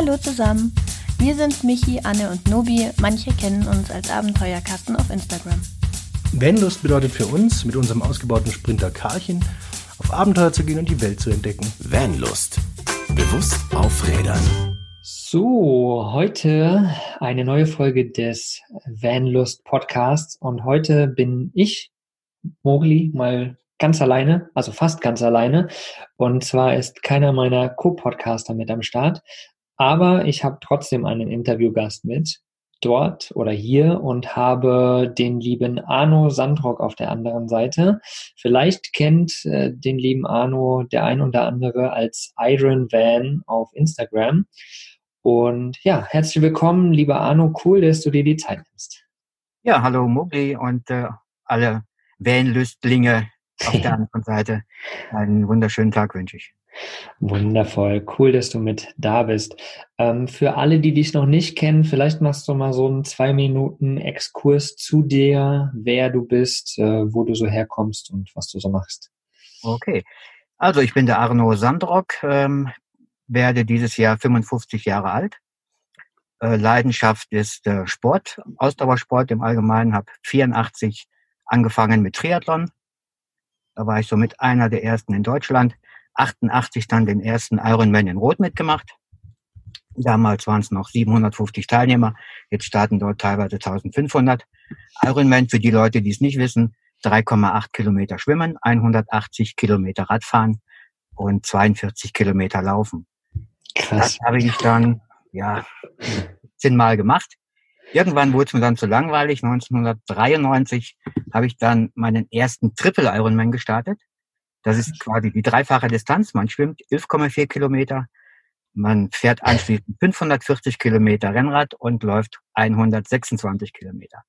Hallo zusammen. Wir sind Michi, Anne und Nobi. Manche kennen uns als Abenteuerkasten auf Instagram. Vanlust bedeutet für uns, mit unserem ausgebauten Sprinter Karchen auf Abenteuer zu gehen und die Welt zu entdecken. Vanlust. Bewusst auf Rädern. So, heute eine neue Folge des Vanlust Podcasts und heute bin ich, Mogli, mal ganz alleine, also fast ganz alleine. Und zwar ist keiner meiner Co-Podcaster mit am Start, aber ich habe trotzdem einen Interviewgast mit dort oder hier und habe den lieben Arno Sandrock auf der anderen Seite. Vielleicht kennt äh, den lieben Arno der ein oder andere als Iron Van auf Instagram. Und ja, herzlich willkommen, lieber Arno. Cool, dass du dir die Zeit nimmst. Ja, hallo Mogli und äh, alle Van-Lüstlinge auf der anderen Seite. Einen wunderschönen Tag wünsche ich. Wundervoll, cool, dass du mit da bist. Ähm, für alle, die dich noch nicht kennen, vielleicht machst du mal so einen zwei Minuten Exkurs zu dir, wer du bist, äh, wo du so herkommst und was du so machst. Okay, also ich bin der Arno Sandrock, ähm, werde dieses Jahr 55 Jahre alt. Äh, Leidenschaft ist äh, Sport, Ausdauersport im Allgemeinen. Habe 84 angefangen mit Triathlon. Da war ich so mit einer der ersten in Deutschland 88 dann den ersten Ironman in Rot mitgemacht. Damals waren es noch 750 Teilnehmer, jetzt starten dort teilweise 1500. Ironman, für die Leute, die es nicht wissen, 3,8 Kilometer schwimmen, 180 Kilometer Radfahren und 42 Kilometer laufen. Krass. Das habe ich dann, ja, zehnmal gemacht. Irgendwann wurde es mir dann zu langweilig. 1993 habe ich dann meinen ersten Triple Ironman gestartet. Das ist quasi die dreifache Distanz. Man schwimmt 11,4 Kilometer, man fährt anschließend 540 Kilometer Rennrad und läuft 126 Kilometer.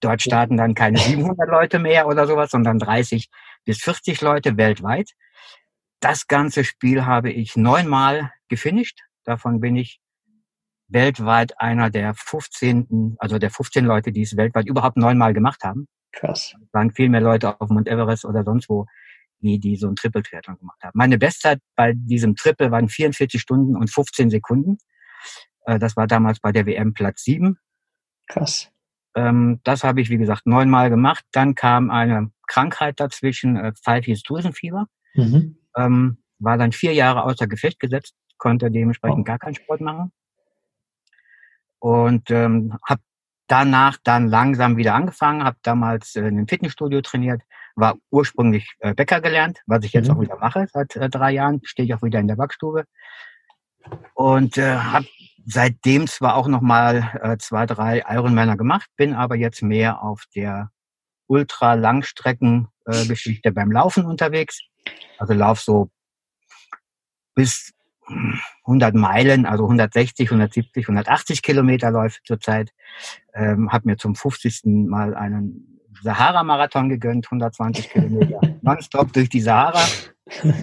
Dort starten dann keine 700 Leute mehr oder sowas, sondern 30 bis 40 Leute weltweit. Das ganze Spiel habe ich neunmal gefinisht. Davon bin ich weltweit einer der 15, also der 15 Leute, die es weltweit überhaupt neunmal gemacht haben. Krass. Es waren viel mehr Leute auf Mount Everest oder sonst wo, die, die so ein Triple-Triathlon gemacht haben. Meine Bestzeit bei diesem Triple waren 44 Stunden und 15 Sekunden. Äh, das war damals bei der WM Platz 7. Krass. Ähm, das habe ich, wie gesagt, neunmal gemacht. Dann kam eine Krankheit dazwischen, äh, Pfeifjes-Drüsenfieber. Mhm. Ähm, war dann vier Jahre außer Gefecht gesetzt, konnte dementsprechend oh. gar keinen Sport machen. Und ähm, habe danach dann langsam wieder angefangen, habe damals äh, in einem Fitnessstudio trainiert, war ursprünglich äh, Bäcker gelernt, was ich jetzt mhm. auch wieder mache. Seit äh, drei Jahren stehe ich auch wieder in der Backstube und äh, habe seitdem zwar auch noch mal äh, zwei, drei Ironmänner gemacht, bin aber jetzt mehr auf der Ultra-Langstrecken-Geschichte äh, beim Laufen unterwegs. Also lauf so bis 100 Meilen, also 160, 170, 180 Kilometer läuft zurzeit. Ähm, habe mir zum 50. Mal einen Sahara-Marathon gegönnt, 120 Kilometer nonstop durch die Sahara.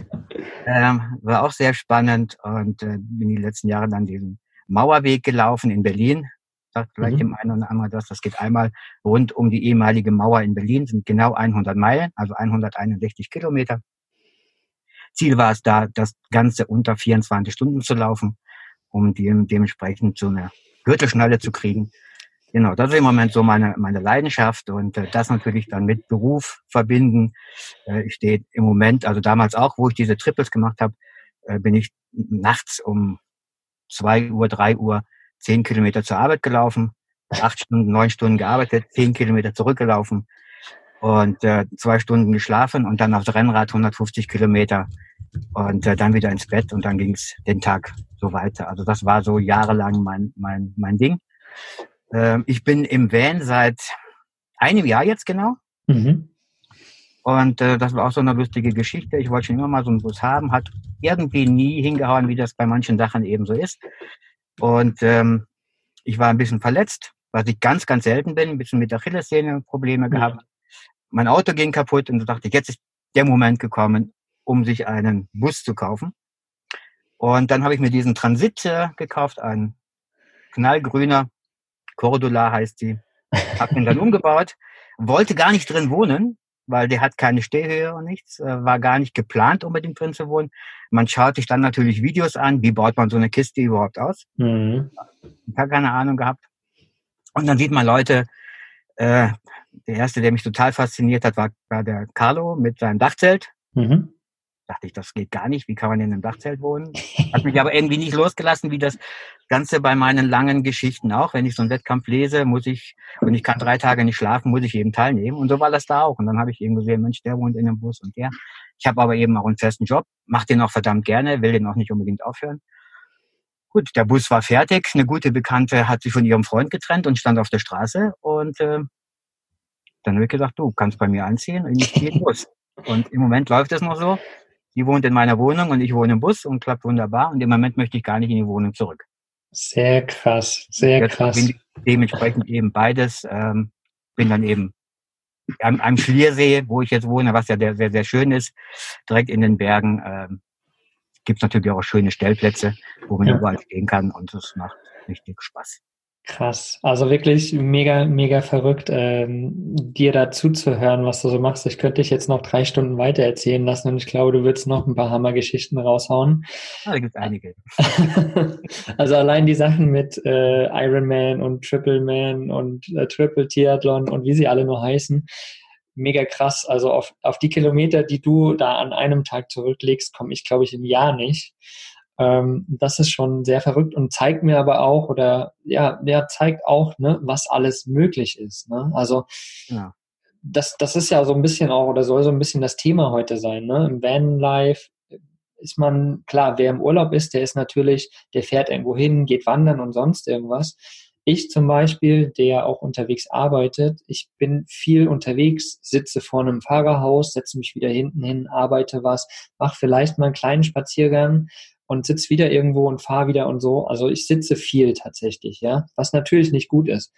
Ähm, war auch sehr spannend und äh, bin die letzten Jahre dann diesen Mauerweg gelaufen in Berlin. Sagt vielleicht mhm. dem einen oder anderen das. Das geht einmal rund um die ehemalige Mauer in Berlin, sind genau 100 Meilen, also 161 Kilometer. Ziel war es da, das Ganze unter 24 Stunden zu laufen, um dem, dementsprechend so eine Gürtelschnalle zu kriegen. Genau, das ist im Moment so meine, meine Leidenschaft und äh, das natürlich dann mit Beruf verbinden. Äh, ich stehe im Moment, also damals auch, wo ich diese Triples gemacht habe, äh, bin ich nachts um zwei Uhr, drei Uhr zehn Kilometer zur Arbeit gelaufen, acht Stunden, neun Stunden gearbeitet, zehn Kilometer zurückgelaufen und äh, zwei Stunden geschlafen und dann aufs Rennrad 150 Kilometer und äh, dann wieder ins Bett und dann ging es den Tag so weiter. Also das war so jahrelang mein, mein, mein Ding. Ähm, ich bin im Van seit einem Jahr jetzt genau. Mhm. Und äh, das war auch so eine lustige Geschichte. Ich wollte schon immer mal so einen Bus haben, hat irgendwie nie hingehauen, wie das bei manchen Sachen eben so ist. Und ähm, ich war ein bisschen verletzt, was ich ganz, ganz selten bin, ein bisschen mit der Achillessehne Probleme gehabt. Mhm mein Auto ging kaputt und so dachte ich, jetzt ist der Moment gekommen, um sich einen Bus zu kaufen. Und dann habe ich mir diesen Transit äh, gekauft, ein knallgrüner, Cordula heißt die. Habe ihn dann umgebaut, wollte gar nicht drin wohnen, weil der hat keine Stehhöhe und nichts, äh, war gar nicht geplant, unbedingt drin zu wohnen. Man schaut sich dann natürlich Videos an, wie baut man so eine Kiste überhaupt aus. Mhm. Ich habe keine Ahnung gehabt. Und dann sieht man Leute, äh, der erste, der mich total fasziniert hat, war, war der Carlo mit seinem Dachzelt. Mhm. Dachte ich, das geht gar nicht. Wie kann man in einem Dachzelt wohnen? Hat mich aber irgendwie nicht losgelassen, wie das Ganze bei meinen langen Geschichten auch. Wenn ich so einen Wettkampf lese, muss ich, und ich kann drei Tage nicht schlafen, muss ich eben teilnehmen. Und so war das da auch. Und dann habe ich eben gesehen, Mensch, der wohnt in einem Bus und der. Ich habe aber eben auch einen festen Job, mache den auch verdammt gerne, will den auch nicht unbedingt aufhören. Gut, der Bus war fertig. Eine gute Bekannte hat sich von ihrem Freund getrennt und stand auf der Straße. Und äh, dann habe ich gesagt, du kannst bei mir anziehen und ich gehe los. Und im Moment läuft es noch so. Die wohnt in meiner Wohnung und ich wohne im Bus und klappt wunderbar. Und im Moment möchte ich gar nicht in die Wohnung zurück. Sehr krass, sehr Jetzt krass. dementsprechend eben beides. Ähm, bin dann eben am, am Schliersee, wo ich jetzt wohne, was ja sehr, sehr, sehr schön ist, direkt in den Bergen. Ähm, Gibt es natürlich auch schöne Stellplätze, wo man Ja. überall stehen kann und es macht richtig Spaß. Krass. Also wirklich mega, mega verrückt, ähm, dir da zuzuhören, was du so machst. Ich könnte dich jetzt noch drei Stunden weiter erzählen lassen und ich glaube, du würdest noch ein paar Hammergeschichten raushauen. Ah, da gibt einige. also allein die Sachen mit äh, Ironman und Triple Man und äh, Triple Triathlon und wie sie alle nur heißen, mega krass. Also auf, auf die Kilometer, die du da an einem Tag zurücklegst, komme ich, glaube ich, im Jahr nicht. Ähm, das ist schon sehr verrückt und zeigt mir aber auch oder ja, ja zeigt auch, ne, was alles möglich ist. Ne? Also Ja. das, das ist ja so ein bisschen auch oder soll so ein bisschen das Thema heute sein. Ne? Im Vanlife ist man, klar, wer im Urlaub ist, der ist natürlich, der fährt irgendwo hin, geht wandern und sonst irgendwas. Ich zum Beispiel, der auch unterwegs arbeitet, ich bin viel unterwegs, sitze vor einem Fahrerhaus, setze mich wieder hinten hin, arbeite was, mache vielleicht mal einen kleinen Spaziergang und sitze wieder irgendwo und fahre wieder und so. Also ich sitze viel tatsächlich, ja, was natürlich nicht gut ist.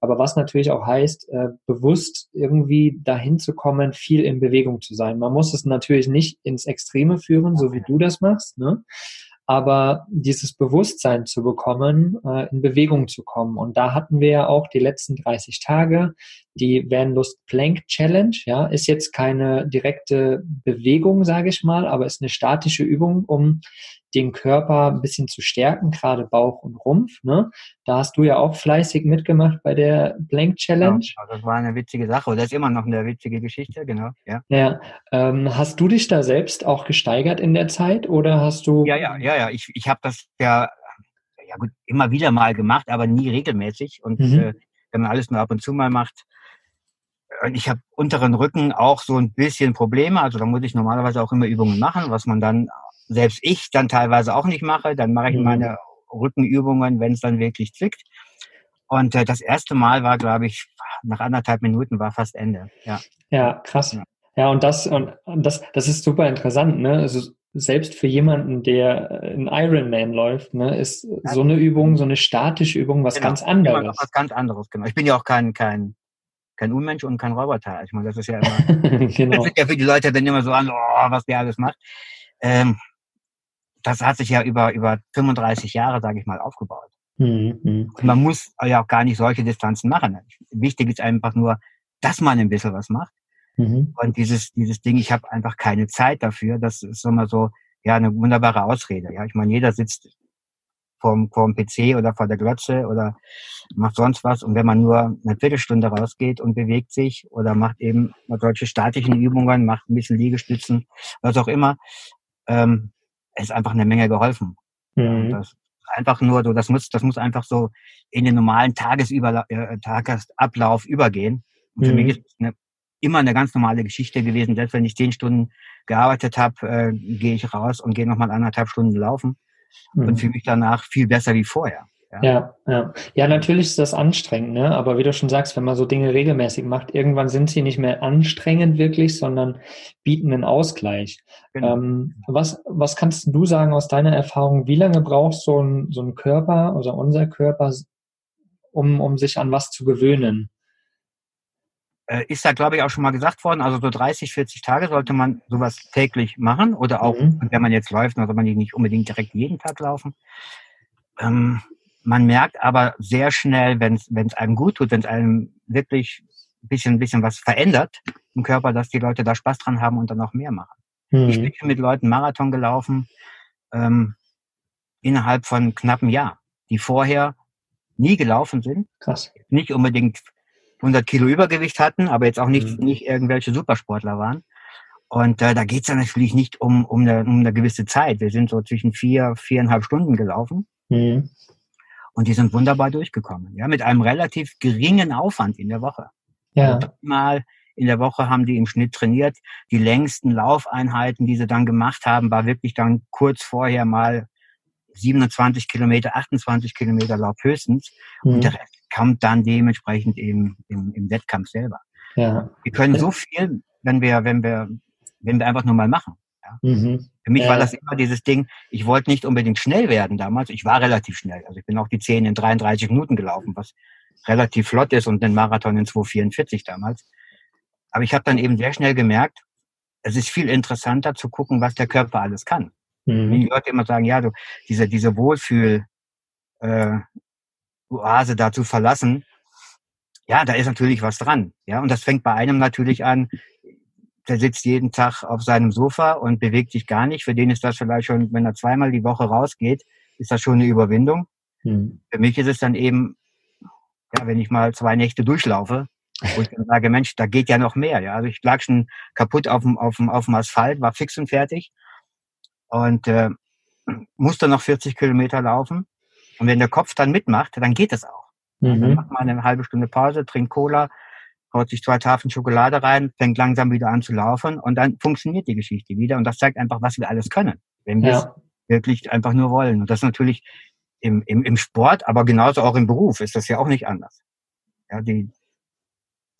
Aber was natürlich auch heißt, äh, bewusst irgendwie dahin zu kommen, viel in Bewegung zu sein. Man muss es natürlich nicht ins Extreme führen, so wie du das machst, ne? aber dieses Bewusstsein zu bekommen, äh, in Bewegung zu kommen. Und da hatten wir ja auch die letzten 30 Tage die Vanlust Plank Challenge. Ja, ist jetzt keine direkte Bewegung, sage ich mal, aber ist eine statische Übung, um den Körper ein bisschen zu stärken, gerade Bauch und Rumpf. Ne? Da hast du ja auch fleißig mitgemacht bei der Plank Challenge. Ja, das war eine witzige Sache. Das ist immer noch eine witzige Geschichte, genau. Ja, Ja, ähm, hast du dich da selbst auch gesteigert in der Zeit oder hast du? ja, ja, ja. ja. Ich, ich habe das ja, ja gut, immer wieder mal gemacht, aber nie regelmäßig. Und Mhm. äh, wenn man alles nur ab und zu mal macht. Und ich habe unteren Rücken auch so ein bisschen Probleme. Also da muss ich normalerweise auch immer Übungen machen, was man dann, selbst ich dann teilweise auch nicht mache. Dann mache ich Mhm. meine Rückenübungen, wenn es dann wirklich zwickt. Und äh, das erste Mal war, glaube ich, nach anderthalb Minuten war fast Ende. Ja. Ja, krass. Ja. Ja, und das und das das ist super interessant, ne? Also selbst für jemanden, der ein Ironman läuft, ne, ist so eine Übung, so eine statische Übung was Genau. ganz anderes. was ganz anderes, genau. Ich bin ja auch kein, kein, kein Unmensch und kein Roboter. Ich meine, das ist ja immer, das genau. wird ja für die Leute dann immer so an, oh, was der alles macht. Ähm, das hat sich ja über, über 35 Jahre, sage ich mal, aufgebaut. Mhm, man muss ja auch gar nicht solche Distanzen machen. Wichtig ist einfach nur, dass man ein bisschen was macht. Mhm. Und dieses, dieses Ding, ich habe einfach keine Zeit dafür, das ist immer so, ja, eine wunderbare Ausrede. Ja, ich meine, jeder sitzt vorm, vorm PC oder vor der Glotze oder macht sonst was. Und wenn man nur eine Viertelstunde rausgeht und bewegt sich oder macht eben mal solche statischen Übungen, macht ein bisschen Liegestützen, was auch immer, ähm, ist einfach eine Menge geholfen. Und Mhm. das einfach nur so, das muss, das muss einfach so in den normalen Tagesüberla äh, Tagesablauf übergehen. Und für Mhm. mich ist es eine, immer eine ganz normale Geschichte gewesen. Selbst wenn ich zehn Stunden gearbeitet habe, äh, gehe ich raus und gehe nochmal anderthalb Stunden laufen und Mhm. fühle mich danach viel besser wie vorher. Ja, ja. Ja, natürlich ist das anstrengend, ne? Aber wie du schon sagst, wenn man so Dinge regelmäßig macht, irgendwann sind sie nicht mehr anstrengend wirklich, sondern bieten einen Ausgleich. Genau. Ähm, was, was kannst du sagen aus deiner Erfahrung? Wie lange braucht so ein, so ein Körper, also unser Körper, um, um sich an was zu gewöhnen? Äh, ist da, glaube ich, auch schon mal gesagt worden, also so 30, 40 Tage sollte man sowas täglich machen oder auch, Mhm. wenn man jetzt läuft, dann soll man nicht unbedingt direkt jeden Tag laufen. Ähm, man merkt aber sehr schnell, wenn es einem gut tut, wenn es einem wirklich bisschen, bisschen was verändert im Körper, dass die Leute da Spaß dran haben und dann noch mehr machen. Mhm. Ich bin mit Leuten Marathon gelaufen, ähm, innerhalb von knappem Jahr, die vorher nie gelaufen sind, Krass. nicht unbedingt 100 Kilo Übergewicht hatten, aber jetzt auch nicht, Mhm. nicht irgendwelche Supersportler waren. Und äh, da geht's dann natürlich nicht um, um, eine, um eine gewisse Zeit. Wir sind so zwischen vier, viereinhalb Stunden gelaufen Mhm. und die sind wunderbar durchgekommen. Ja, mit einem relativ geringen Aufwand in der Woche. Ja. Mal in der Woche haben die im Schnitt trainiert. Die längsten Laufeinheiten, die sie dann gemacht haben, war wirklich dann kurz vorher mal 27 Kilometer, 28 Kilometer Lauf höchstens. Und Mhm. der Rest kam dann dementsprechend im, im, im Wettkampf selber. Ja. Wir können so viel, wenn wir, wenn wir, wenn wir einfach nur mal machen. Mhm. Für mich Ja. war das immer dieses Ding, ich wollte nicht unbedingt schnell werden damals. Ich war relativ schnell. Also ich bin auch die 10 in 33 Minuten gelaufen, was relativ flott ist und den Marathon in 2,44 damals. Aber ich habe dann eben sehr schnell gemerkt, es ist viel interessanter zu gucken, was der Körper alles kann. Wenn Mhm. die Leute immer sagen, ja, du, diese, diese Wohlfühl, äh, Oase da zu verlassen, ja, da ist natürlich was dran. Ja, und das fängt bei einem natürlich an, der sitzt jeden Tag auf seinem Sofa und bewegt sich gar nicht. Für den ist das vielleicht schon, wenn er zweimal die Woche rausgeht, ist das schon eine Überwindung. Mhm. Für mich ist es dann eben, ja, wenn ich mal zwei Nächte durchlaufe, wo ich dann sage, Mensch, da geht ja noch mehr. Ja, also ich lag schon kaputt auf dem, auf dem, auf dem Asphalt, war fix und fertig und äh, musste noch 40 Kilometer laufen. Und wenn der Kopf dann mitmacht, dann geht es auch. Dann Mhm. macht man eine halbe Stunde Pause, trinkt Cola, haut sich zwei Tafeln Schokolade rein, fängt langsam wieder an zu laufen und dann funktioniert die Geschichte wieder. Und das zeigt einfach, was wir alles können, wenn wir es Ja. wirklich einfach nur wollen. Und das ist natürlich im, im, im Sport, aber genauso auch im Beruf ist das ja auch nicht anders. Ja, die,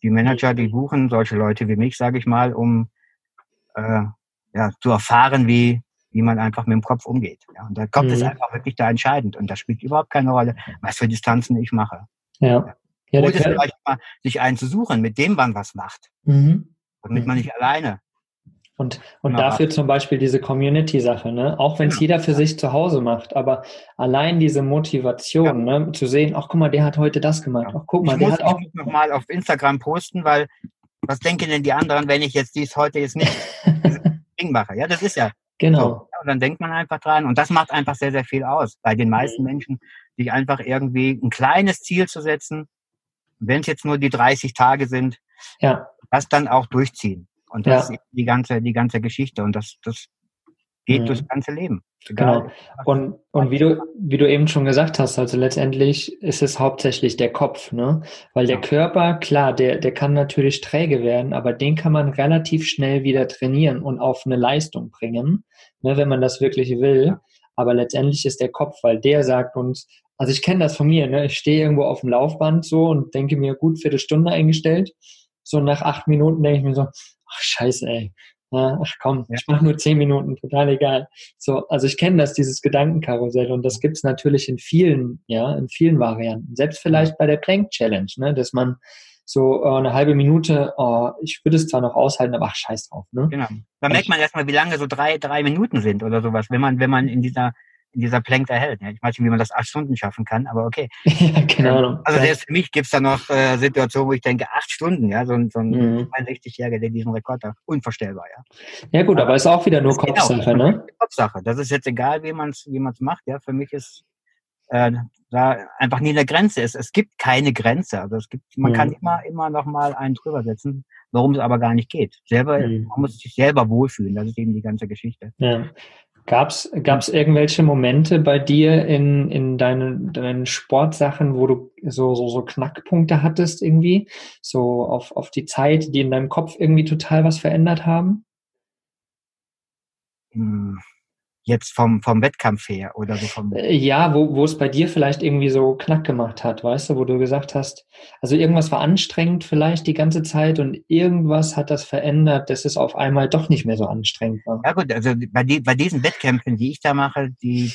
die Manager, die buchen solche Leute wie mich, sage ich mal, um äh, ja, zu erfahren, wie, wie man einfach mit dem Kopf umgeht. Ja, und der Kopf ist Mhm. einfach wirklich da entscheidend und das spielt überhaupt keine Rolle, was für Distanzen ich mache. Ja. Ja, Gut ist vielleicht mal, sich einen zu suchen, mit dem man was macht, mhm. damit man nicht alleine. Und, und Genau. dafür zum Beispiel diese Community-Sache, ne? Auch wenn es jeder für sich zu Hause macht, aber allein diese Motivation, ne? Zu sehen, ach guck mal, der hat heute das gemacht. Ach guck mal, ich der muss hat auch. auch noch mal auf Instagram posten, weil was denken denn die anderen, wenn ich jetzt dies heute jetzt nicht Ding mache? Ja, das ist ja Genau. und dann denkt man einfach dran und das macht einfach sehr, sehr viel aus bei den meisten Menschen, sich einfach irgendwie ein kleines Ziel zu setzen, wenn es jetzt nur die 30 Tage sind, Ja. das dann auch durchziehen. Und das Ja. ist die ganze, die ganze Geschichte und das, das geht Mhm. durchs ganze Leben. Genau. Und, und wie du, wie du eben schon gesagt hast, also letztendlich ist es hauptsächlich der Kopf, ne? Weil der Ja. Körper, klar, der, der kann natürlich träge werden, aber den kann man relativ schnell wieder trainieren und auf eine Leistung bringen, ne, wenn man das wirklich will. Aber letztendlich ist der Kopf, weil der sagt uns, also ich kenne das von mir, ne? Ich stehe irgendwo auf dem Laufband so und denke mir, gut, Viertelstunde eingestellt. So nach acht Minuten denke ich mir so, ach scheiße, ey. Ach komm, Ja. ich mache nur zehn Minuten, total egal. So, also ich kenne das, dieses Gedankenkarussell und das gibt's natürlich in vielen, ja, in vielen Varianten. Selbst vielleicht bei der Plank Challenge, ne, dass man so äh, eine halbe Minute, oh, ich würde es zwar noch aushalten, aber ach, scheiß drauf, ne? Genau. Da merkt man erstmal, wie lange so drei, drei Minuten sind oder sowas, wenn man, wenn man in dieser, dieser Plank erhält. Ja, ich weiß nicht, wie man das acht Stunden schaffen kann, aber okay. ja, keine Ahnung. Also selbst für mich gibt's da noch äh, Situationen, wo ich denke, acht Stunden, ja, so ein, so ein Mhm. 62-Jähriger, der diesen Rekord hat. Unvorstellbar, ja. Ja gut, aber ist auch wieder nur geht Kopfsache, auch. ne? Kopfsache. Das ist jetzt egal, wie man es wie man's macht, ja. Für mich ist äh, da einfach nie eine Grenze. Es, es gibt keine Grenze. Also es gibt, man Mhm. kann immer, immer noch mal einen drüber setzen, warum es aber gar nicht geht. Selber, Mhm. man muss sich selber wohlfühlen. Das ist eben die ganze Geschichte. Ja. Gab's, gab's irgendwelche Momente bei dir in, in deinen, deinen Sportsachen, wo du so, so, so Knackpunkte hattest irgendwie? So auf, auf die Zeit, die in deinem Kopf irgendwie total was verändert haben? Hm, Jetzt vom, vom Wettkampf her oder so vom, Äh, Ja, wo, wo es bei dir vielleicht irgendwie so knack gemacht hat, weißt du, wo du gesagt hast, also irgendwas war anstrengend vielleicht die ganze Zeit und irgendwas hat das verändert, dass es auf einmal doch nicht mehr so anstrengend war. Ja gut, also bei, die, bei diesen Wettkämpfen, die ich da mache, die,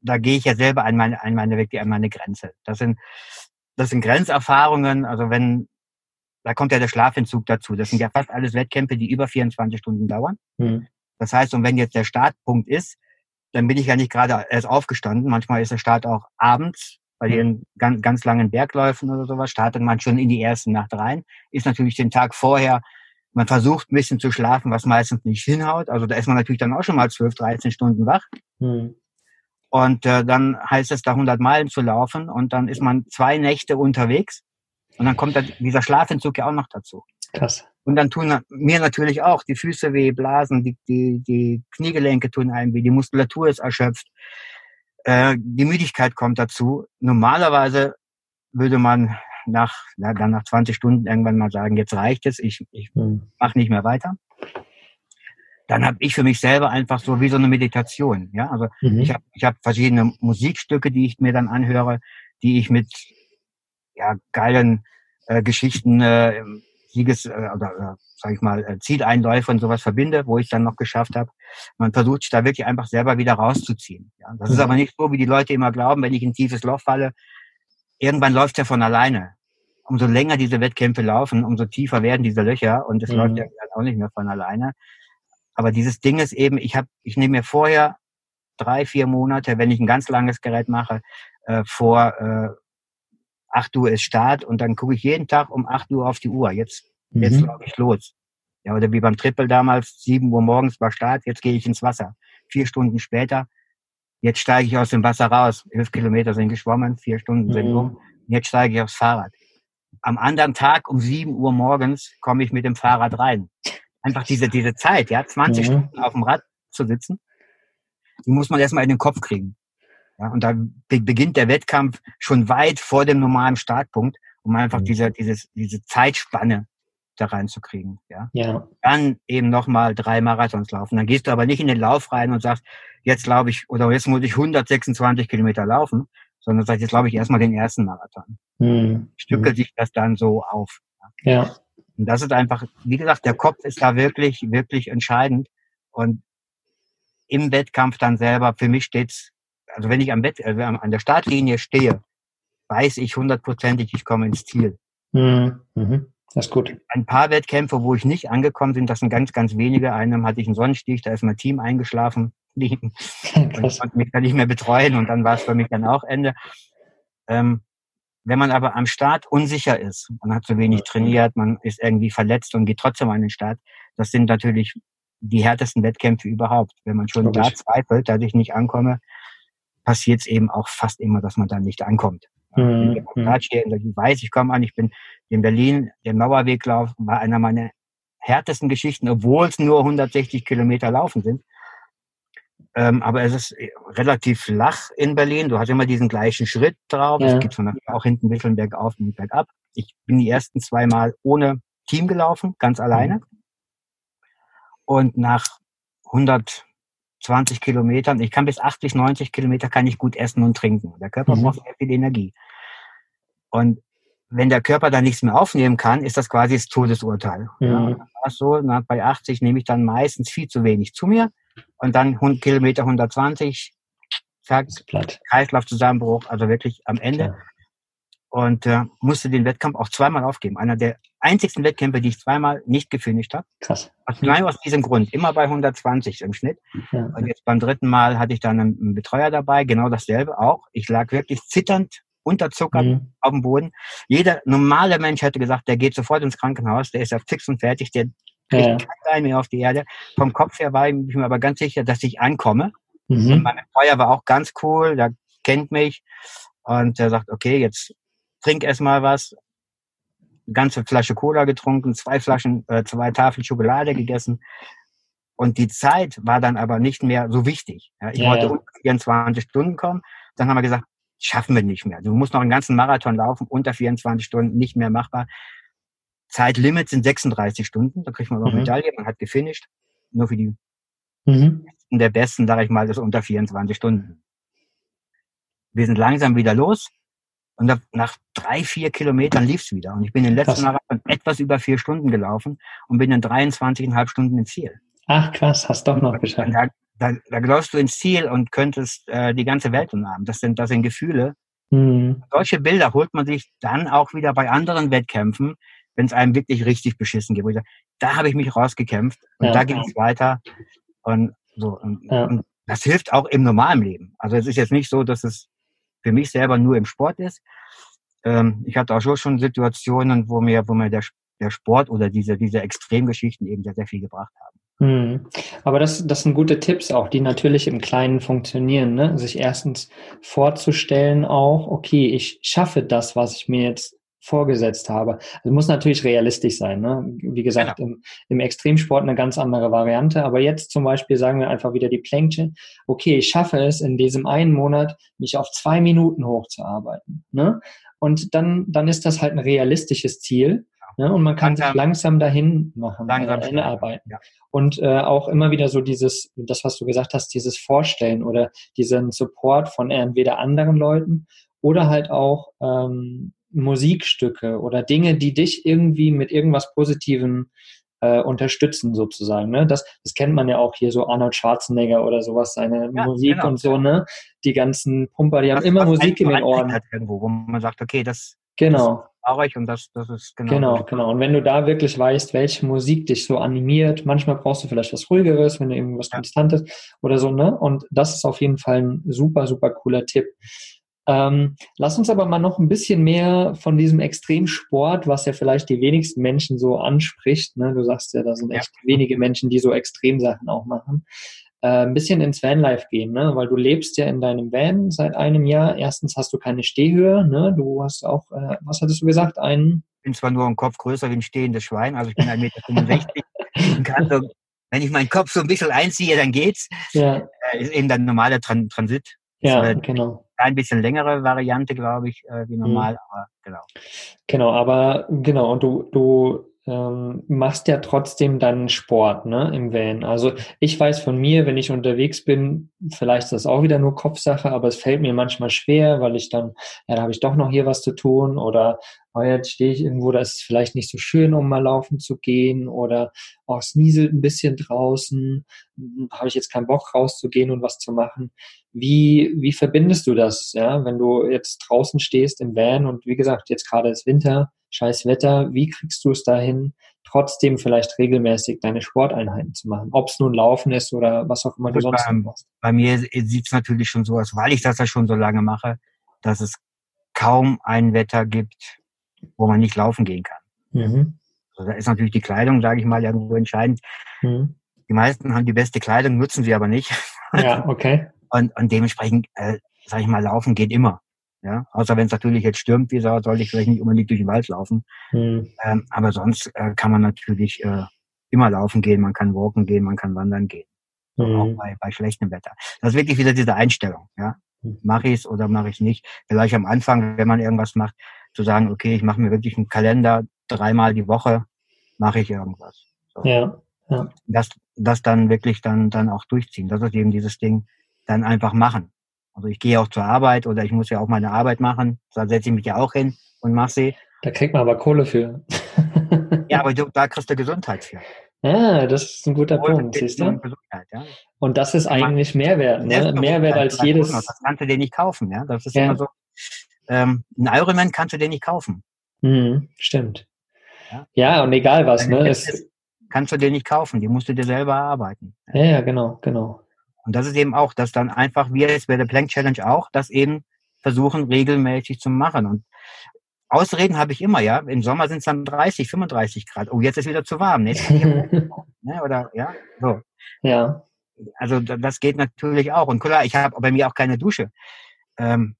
da gehe ich ja selber an meine, an meine, wirklich an meine Grenze. Das sind, das sind Grenzerfahrungen, also wenn, da kommt ja der Schlafentzug dazu. Das sind ja fast alles Wettkämpfe, die über 24 Stunden dauern. Hm. Das heißt, und wenn jetzt der Startpunkt ist, dann bin ich ja nicht gerade erst aufgestanden. Manchmal ist der Start auch abends Bei den ganz, ganz langen Bergläufen oder sowas startet man schon in die erste Nacht rein. Ist natürlich den Tag vorher, man versucht ein bisschen zu schlafen, was meistens nicht hinhaut. Also da ist man natürlich dann auch schon mal 12, 13 Stunden wach. Mhm. Und äh, dann heißt es da 100 Meilen zu laufen und dann ist man zwei Nächte unterwegs und dann kommt da dieser Schlafentzug ja auch noch dazu. Krass. Und dann tun mir natürlich auch die Füße weh, Blasen, die, die, die Kniegelenke tun einem weh, die Muskulatur ist erschöpft, äh, die Müdigkeit kommt dazu. Normalerweise würde man nach, na, dann nach 20 Stunden irgendwann mal sagen, jetzt reicht es, ich, ich Mhm. mache nicht mehr weiter. Dann habe ich für mich selber einfach so wie so eine Meditation. Ja, also Mhm. ich habe ich hab verschiedene Musikstücke, die ich mir dann anhöre, die ich mit ja, geilen äh, Geschichten, äh, Sieges- äh, oder äh, sag ich mal, äh, Zieleinläufe und sowas verbinde, wo ich dann noch geschafft habe. Man versucht sich da wirklich einfach selber wieder rauszuziehen. Ja? Das ist Mhm. aber nicht so, wie die Leute immer glauben, wenn ich in ein tiefes Loch falle. Irgendwann läuft ja von alleine. Umso länger diese Wettkämpfe laufen, umso tiefer werden diese Löcher und es Mhm. läuft ja auch nicht mehr von alleine. Aber dieses Ding ist eben, ich habe, ich nehme mir vorher drei, vier Monate, wenn ich ein ganz langes Gerät mache, äh, vor äh, 8 Uhr ist Start und dann gucke ich jeden Tag um 8 Uhr auf die Uhr. Jetzt, jetzt Mhm. laufe ich los. Ja, oder wie beim Triple damals, 7 Uhr morgens war Start, jetzt gehe ich ins Wasser. Vier Stunden später, jetzt steige ich aus dem Wasser raus. Elf Kilometer sind geschwommen, vier Stunden sind Mhm. um. Jetzt steige ich aufs Fahrrad. Am anderen Tag um 7 Uhr morgens komme ich mit dem Fahrrad rein. Einfach diese, diese Zeit, ja, 20 Mhm. Stunden auf dem Rad zu sitzen, die muss man erstmal in den Kopf kriegen. Ja, und da be beginnt der Wettkampf schon weit vor dem normalen Startpunkt, um einfach Mhm. diese, dieses, diese Zeitspanne da reinzukriegen. Ja. Ja. Dann eben nochmal drei Marathons laufen. Dann gehst du aber nicht in den Lauf rein und sagst, jetzt laufe ich, oder jetzt muss ich 126 Kilometer laufen, sondern sagst, jetzt laufe ich erstmal den ersten Marathon. Mhm. Stückelt sich das dann so auf. Ja. Und das ist einfach, wie gesagt, der Kopf ist da wirklich, wirklich entscheidend. Und im Wettkampf dann selber, für mich steht's, also wenn ich am Wett, also an der Startlinie stehe, weiß ich hundertprozentig, ich komme ins Ziel. Mhm. Mhm. Das ist gut. Ein paar Wettkämpfe, wo ich nicht angekommen bin, das sind ganz, ganz wenige. Einem hatte ich einen Sonnenstich, da ist mein Team eingeschlafen. Und ich konnte mich dann nicht mehr betreuen und dann war es für mich dann auch Ende. Ähm, wenn man aber am Start unsicher ist, man hat zu wenig trainiert, man ist irgendwie verletzt und geht trotzdem an den Start, das sind natürlich die härtesten Wettkämpfe überhaupt. Wenn man schon da zweifelt, dass ich nicht ankomme, passiert es eben auch fast immer, dass man dann nicht ankommt. Mhm. Ich bin Quatsch hier, ich weiß, ich komme an, ich bin in Berlin, der Mauerweglauf war einer meiner härtesten Geschichten, obwohl es nur 160 Kilometer laufen sind. Ähm, aber es ist äh, relativ flach in Berlin. Du hast immer diesen gleichen Schritt drauf. Ja. Es geht von auch hinten ein bisschen bergauf und bergab. Ich bin die ersten zwei Mal ohne Team gelaufen, ganz alleine. Und nach 120 Kilometern, ich kann bis 80, 90 Kilometer kann ich gut essen und trinken. Der Körper Mhm. braucht sehr viel Energie. Und wenn der Körper dann nichts mehr aufnehmen kann, ist das quasi das Todesurteil. Mhm. Ja, es so, na, bei 80 nehme ich dann meistens viel zu wenig zu mir und dann 100 Kilometer 120, zack. Kreislaufzusammenbruch, also wirklich am Ende Ja. Und äh, musste den Wettkampf auch zweimal aufgeben. Einer der einzigsten Wettkämpfe, die ich zweimal nicht gefinisht habe. Krass. Aus, genau aus diesem Grund, immer bei 120 im Schnitt. Ja. Und jetzt beim dritten Mal hatte ich dann einen, Betreuer dabei, genau dasselbe auch. Ich lag wirklich zitternd, unterzuckert Mhm. auf dem Boden. Jeder normale Mensch hätte gesagt, der geht sofort ins Krankenhaus, der ist ja fix und fertig, der kriegt Ja. kein Bein mehr auf die Erde. Vom Kopf her war ich mir aber ganz sicher, dass ich ankomme. Und Mhm. mein Betreuer war auch ganz cool, der kennt mich und der sagt, okay, jetzt trink erst mal was. Eine ganze Flasche Cola getrunken, zwei Flaschen, äh, zwei Tafeln Schokolade gegessen. Und die Zeit war dann aber nicht mehr so wichtig. Ja, ich Ja, wollte ja. unter 24 Stunden kommen. Dann haben wir gesagt, schaffen wir nicht mehr. Du musst noch einen ganzen Marathon laufen, unter 24 Stunden, nicht mehr machbar. Zeitlimit sind 36 Stunden, da kriegt man noch Mhm. Medaille, man hat gefinisht. Nur für die Mhm. Besten der Besten, sage ich mal, ist unter 24 Stunden. Wir sind langsam wieder los und nach- nach drei, vier Kilometern lief's wieder. Und ich bin den letzten. Marathon etwas über vier Stunden gelaufen und bin in 23,5 Stunden ins Ziel. Ach krass, hast doch noch geschafft. da, da, da läufst du ins Ziel und könntest äh, die ganze Welt umarmen. Das sind, das sind Gefühle. Mhm. Solche Bilder holt man sich dann auch wieder bei anderen Wettkämpfen, wenn es einem wirklich richtig beschissen geht. Sage, da habe ich mich rausgekämpft und Ja. da ging es weiter. Und so. Und, Ja. und das hilft auch im normalen Leben. Also es ist jetzt nicht so, dass es für mich selber nur im Sport ist. Ähm, ich hatte auch schon Situationen, wo mir, wo mir der, der Sport oder diese, diese Extremgeschichten eben sehr, sehr viel gebracht haben. Hm. Aber das, das sind gute Tipps auch, die natürlich im Kleinen funktionieren. Ne? Sich erstens vorzustellen auch, okay, ich schaffe das, was ich mir jetzt vorgesetzt habe. Also muss natürlich realistisch sein. Ne? Wie gesagt, genau. im, im Extremsport eine ganz andere Variante. Aber jetzt zum Beispiel sagen wir einfach wieder die Plänkchen. Okay, ich schaffe es in diesem einen Monat, mich auf zwei Minuten hochzuarbeiten. Ne? Und dann, dann ist das halt ein realistisches Ziel. Ne? Und man kann langsam, sich langsam dahin machen, langsam äh, arbeiten. Ja. Und äh, auch immer wieder so dieses, das, was du gesagt hast, dieses Vorstellen oder diesen Support von entweder anderen Leuten oder halt auch ähm, Musikstücke oder Dinge, die dich irgendwie mit irgendwas Positivem äh, unterstützen sozusagen. Ne? Das, das kennt man ja auch hier so Arnold Schwarzenegger oder sowas, seine ja, Musik genau. und so, ne? Die ganzen Pumper, die das, haben immer Musik in den Ohren. Hat irgendwo, wo man sagt, okay, das, genau. traurig und das, das ist genau. Genau, genau. Und wenn du da wirklich weißt, welche Musik dich so animiert, manchmal brauchst du vielleicht was ruhigeres, wenn du irgendwas ja. Konstantes oder so, ne? Und das ist auf jeden Fall ein super, super cooler Tipp. Ähm, lass uns aber mal noch ein bisschen mehr von diesem Extremsport, was ja vielleicht die wenigsten Menschen so anspricht. Ne? Du sagst ja, da sind echt ja. wenige Menschen, die so Extremsachen auch machen. Äh, ein bisschen ins Vanlife gehen, ne? weil du lebst ja in deinem Van seit einem Jahr. Erstens hast du keine Stehhöhe, ne? du hast auch, äh, was hattest du gesagt, einen... Ich bin zwar nur ein Kopf größer wie ein stehendes Schwein, also ich bin 1,65 Meter kann so, wenn ich meinen Kopf so ein bisschen einziehe, dann geht's. Ja. Äh, ist eben der normale Tran Transit. Ja, äh, genau ein bisschen längere Variante, glaube ich, äh, wie mhm. normal, mhm. aber genau. Genau, aber genau, und du, du ähm, machst ja trotzdem dann Sport, ne, im Van. Also ich weiß von mir, wenn ich unterwegs bin, vielleicht ist das auch wieder nur Kopfsache, aber es fällt mir manchmal schwer, weil ich dann, ja, da habe ich doch noch hier was zu tun oder oh, jetzt stehe ich irgendwo, da ist es vielleicht nicht so schön, um mal laufen zu gehen oder oh, es nieselt ein bisschen draußen, hm, habe ich jetzt keinen Bock rauszugehen und was zu machen. Wie, wie verbindest du das, ja, wenn du jetzt draußen stehst im Van und wie gesagt, jetzt gerade ist Winter, scheiß Wetter, wie kriegst du es dahin, trotzdem vielleicht regelmäßig deine Sporteinheiten zu machen? Ob es nun Laufen ist oder was auch immer du sonst bei, machst. Bei mir sieht es natürlich schon so aus, weil ich das ja schon so lange mache, dass es kaum ein Wetter gibt, wo man nicht laufen gehen kann. Mhm. Also da ist natürlich die Kleidung, sage ich mal, irgendwo entscheidend. Mhm. Die meisten haben die beste Kleidung, nutzen sie aber nicht. Ja, okay. und, und dementsprechend, äh, sage ich mal, laufen geht immer. Ja, außer wenn es natürlich jetzt stürmt, wie gesagt, sollte ich vielleicht nicht unbedingt durch den Wald laufen. Mhm. Ähm, aber sonst äh, kann man natürlich äh, immer laufen gehen, man kann walken gehen, man kann wandern gehen. Mhm. Auch bei, bei schlechtem Wetter. Das ist wirklich wieder diese Einstellung. Ja, hm. mache ich es oder mache ich es nicht? Vielleicht am Anfang, wenn man irgendwas macht, zu sagen, okay, ich mache mir wirklich einen Kalender dreimal die Woche, mache ich irgendwas. So. Ja, ja. Das, das dann wirklich dann dann auch durchziehen. Das ist eben dieses Ding, dann einfach machen. Also ich gehe auch zur Arbeit oder ich muss ja auch meine Arbeit machen. Da setze ich mich ja auch hin und mache sie. Da kriegt man aber Kohle für. ja, aber du, da kriegst du Gesundheit für. Ja, das ist ein guter Kohle Punkt, siehst du? Und, ja. und das ist eigentlich Mehrwert, ne? Mehrwert als jedes. Das kannst du dir nicht kaufen, ja. Das ist ja. immer so. Ähm, ein Ironman kannst du dir nicht kaufen. Mhm, stimmt. Ja. ja, und egal was, ne? Es, kannst du dir nicht kaufen, die musst du dir selber erarbeiten. Ja, ja, genau, genau. Und das ist eben auch, dass dann einfach, wir jetzt bei der Plank Challenge auch, das eben versuchen regelmäßig zu machen. Und Ausreden habe ich immer, ja. Im Sommer sind es dann 30, 35 Grad. Oh, jetzt ist wieder zu warm. Ne? ne? Oder ja, so. Ja. Also das geht natürlich auch. Und klar, ich habe bei mir auch keine Dusche. Ähm,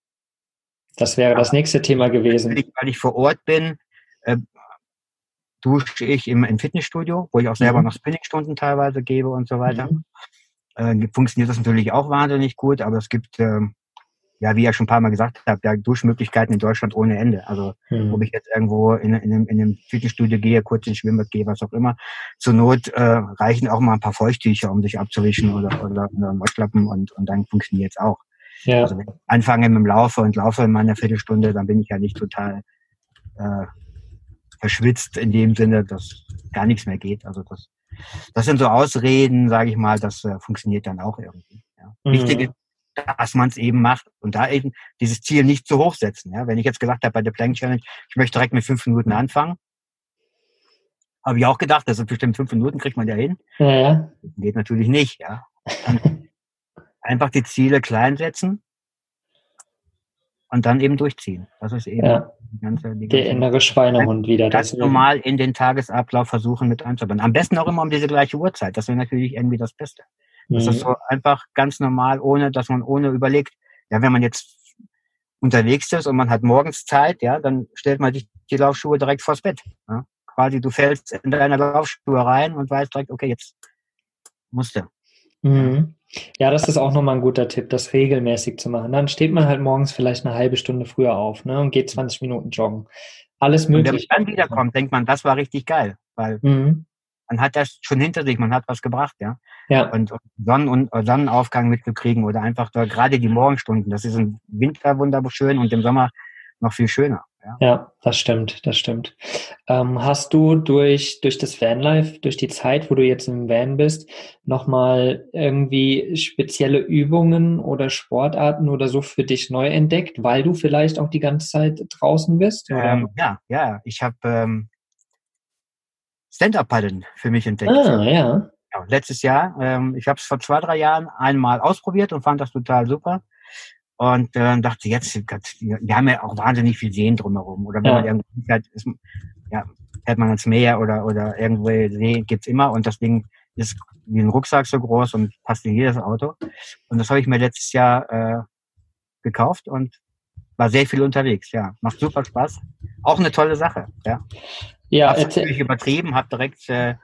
das wäre das nächste Thema gewesen. Weil ich, vor Ort bin, äh, dusche ich im, im Fitnessstudio, wo ich auch selber mhm. noch Spinningstunden teilweise gebe und so weiter. Mhm äh, funktioniert das natürlich auch wahnsinnig gut, aber es gibt, äh, ja, wie ich ja schon ein paar Mal gesagt habe, ja, Duschmöglichkeiten in Deutschland ohne Ende. Also, mhm. ob ich jetzt irgendwo in, in, einem, in einem Fitnessstudio gehe, kurz ins Schwimmbad gehe, was auch immer. Zur Not äh, reichen auch mal ein paar Feuchttücher, um sich abzuwischen oder, oder, oder Waschlappen und, und dann funktioniert es auch. Ja. Also, wenn ich anfange mit dem Laufe und laufe in meiner Viertelstunde, dann bin ich ja nicht total äh, verschwitzt in dem Sinne, dass gar nichts mehr geht. Also das das sind so Ausreden, sage ich mal, das äh, funktioniert dann auch irgendwie. Ja. Mhm. Wichtig ist, dass man es eben macht und da eben dieses Ziel nicht zu hoch setzen. Ja. Wenn ich jetzt gesagt habe bei der Plank Challenge, ich möchte direkt mit fünf Minuten anfangen, habe ich auch gedacht, das sind bestimmt fünf Minuten, kriegt man ja hin. Ja, ja. Geht natürlich nicht. Ja. einfach die Ziele klein setzen und dann eben durchziehen. Das ist eben Ja. die ganze, die Der ganze innere Schweinehund wieder. ganz deswegen. normal in den Tagesablauf versuchen mit einzubauen. Am besten auch immer um diese gleiche Uhrzeit. Das wäre natürlich irgendwie das Beste. Das Mhm. ist so einfach ganz normal, ohne dass man ohne überlegt, ja, wenn man jetzt unterwegs ist und man hat morgens Zeit, ja, dann stellt man sich die Laufschuhe direkt vors Bett. Ja. Quasi du fällst in deine Laufschuhe rein und weißt direkt, okay, jetzt musste. Mhm. Ja, das ist auch nochmal ein guter Tipp, das regelmäßig zu machen. Dann steht man halt morgens vielleicht eine halbe Stunde früher auf ne, und geht 20 Minuten joggen. Alles Und wenn man dann wiederkommt, denkt man, das war richtig geil, weil Mhm. man hat das schon hinter sich, man hat was gebracht, ja. Ja, Und Sonnen und Sonnenaufgang mitzukriegen oder einfach da, gerade die Morgenstunden, das ist im Winter wunderschön und im Sommer noch viel schöner. Ja. ja, das stimmt, das stimmt. Ähm, hast du durch, durch das Vanlife, durch die Zeit, wo du jetzt im Van bist, nochmal irgendwie spezielle Übungen oder Sportarten oder so für dich neu entdeckt, weil du vielleicht auch die ganze Zeit draußen bist? Ähm, ja, ja, ich habe ähm, Stand-Up-Paddeln für mich entdeckt. ah, ja. Ja, letztes Jahr. Ähm, ich habe es vor zwei, drei Jahren einmal ausprobiert und fand das total super. Und äh, dachte, jetzt, wir haben ja auch wahnsinnig viel Seen drumherum. Oder wenn Ja. man irgendwo fährt, ist, ja, fährt man ans Meer oder, oder irgendwo See gibt's immer. Und das Ding ist wie ein Rucksack so groß und passt in jedes Auto. Und das habe ich mir letztes Jahr äh, gekauft und war sehr viel unterwegs. Ja, macht super Spaß. Auch eine tolle Sache. Ja, Ja, Hab's natürlich übertrieben, habe direkt äh,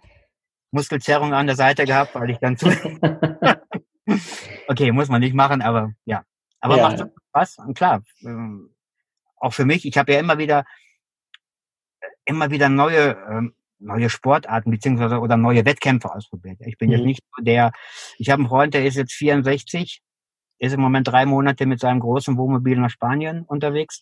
Muskelzerrung an der Seite gehabt, weil ich dann zu. okay, muss man nicht machen, aber ja. Aber Ja. macht super Spaß. Und klar, ähm, auch für mich, ich habe ja immer wieder immer wieder neue ähm, neue Sportarten beziehungsweise oder neue Wettkämpfe ausprobiert. Ich bin jetzt Mhm. nicht so der, ich habe einen Freund, der ist jetzt 64, ist im Moment drei Monate mit seinem großen Wohnmobil nach Spanien unterwegs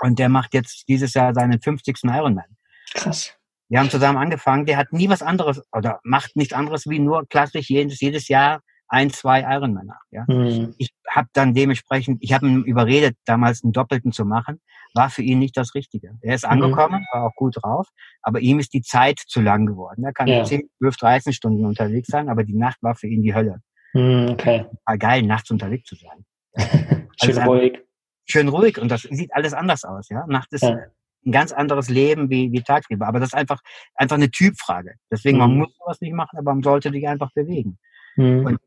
und der macht jetzt dieses Jahr seinen 50. Ironman. Krass. Wir haben zusammen angefangen. Der hat nie was anderes oder macht nichts anderes wie nur klassisch jedes, jedes Jahr ein, zwei Ironmänner. Ja. Mhm. Ich habe dann dementsprechend, ich habe ihn überredet, damals einen Doppelten zu machen. War für ihn nicht das Richtige. Er ist Mhm. angekommen, war auch gut drauf, aber ihm ist die Zeit zu lang geworden. Er kann Ja. 10, 12, 13 Stunden unterwegs sein, aber die Nacht war für ihn die Hölle. Mhm, okay. War geil, nachts unterwegs zu sein. Schön Also- ruhig. Schön ruhig und das sieht alles anders aus. Ja, Nacht ist Ja. ein ganz anderes Leben wie, wie tagsüber. Aber das ist einfach, einfach eine Typfrage. Deswegen, man Mhm. muss sowas nicht machen, aber man sollte sich einfach bewegen. Mhm. Und-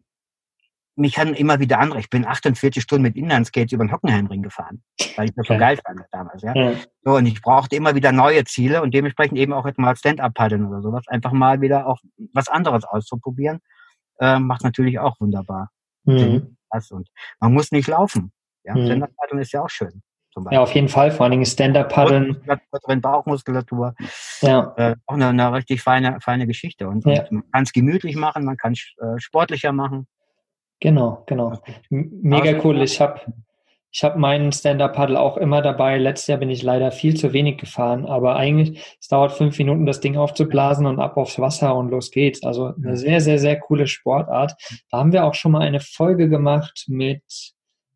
Mich haben immer wieder andere. Ich bin 48 Stunden mit Inlineskates über den Hockenheimring gefahren, weil ich das Okay. so geil fand damals. Ja. Ja. So, und ich brauchte immer wieder neue Ziele und dementsprechend eben auch jetzt mal Stand-Up-Paddeln oder sowas. Einfach mal wieder auch was anderes auszuprobieren. Äh, macht natürlich auch wunderbar Mhm. Spaß. Und man muss nicht laufen. Ja, Mhm. Stand-Up-Paddeln ist ja auch schön. Ja, auf jeden Fall. Vor allen Dingen Stand-Up-Paddeln. Bauchmuskulatur. Ja. Äh, auch eine, eine richtig feine, feine Geschichte. Und, Ja. und man kann es gemütlich machen, man kann es äh, sportlicher machen. Genau, genau. Mega Also- cool. Ich habe ich hab meinen Stand-Up-Paddle auch immer dabei. Letztes Jahr bin ich leider viel zu wenig gefahren, aber eigentlich, es dauert fünf Minuten, das Ding aufzublasen und ab aufs Wasser und los geht's. Also eine sehr, sehr, sehr coole Sportart. Da haben wir auch schon mal eine Folge gemacht mit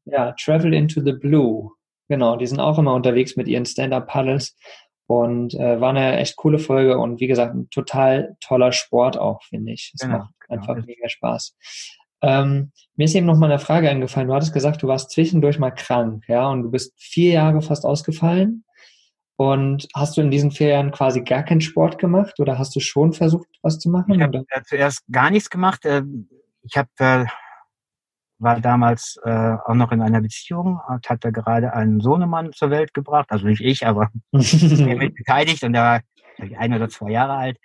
ja, Travel into the Blue. Genau, die sind auch immer unterwegs mit ihren Stand-Up-Paddles und äh, war eine echt coole Folge und wie gesagt, ein total toller Sport auch, finde ich. Es Genau, macht genau. einfach mega Spaß. Ähm, mir ist eben noch mal eine Frage eingefallen. Du hattest gesagt, du warst zwischendurch mal krank, ja, und du bist vier Jahre fast ausgefallen. Und hast du in diesen vier Jahren quasi gar keinen Sport gemacht oder hast du schon versucht, was zu machen? Ich habe äh, zuerst gar nichts gemacht. Äh, ich habe äh, war damals äh, auch noch in einer Beziehung und hatte gerade einen Sohnemann zur Welt gebracht. Also nicht ich, aber mit beteiligt und der war ich, ein oder zwei Jahre alt.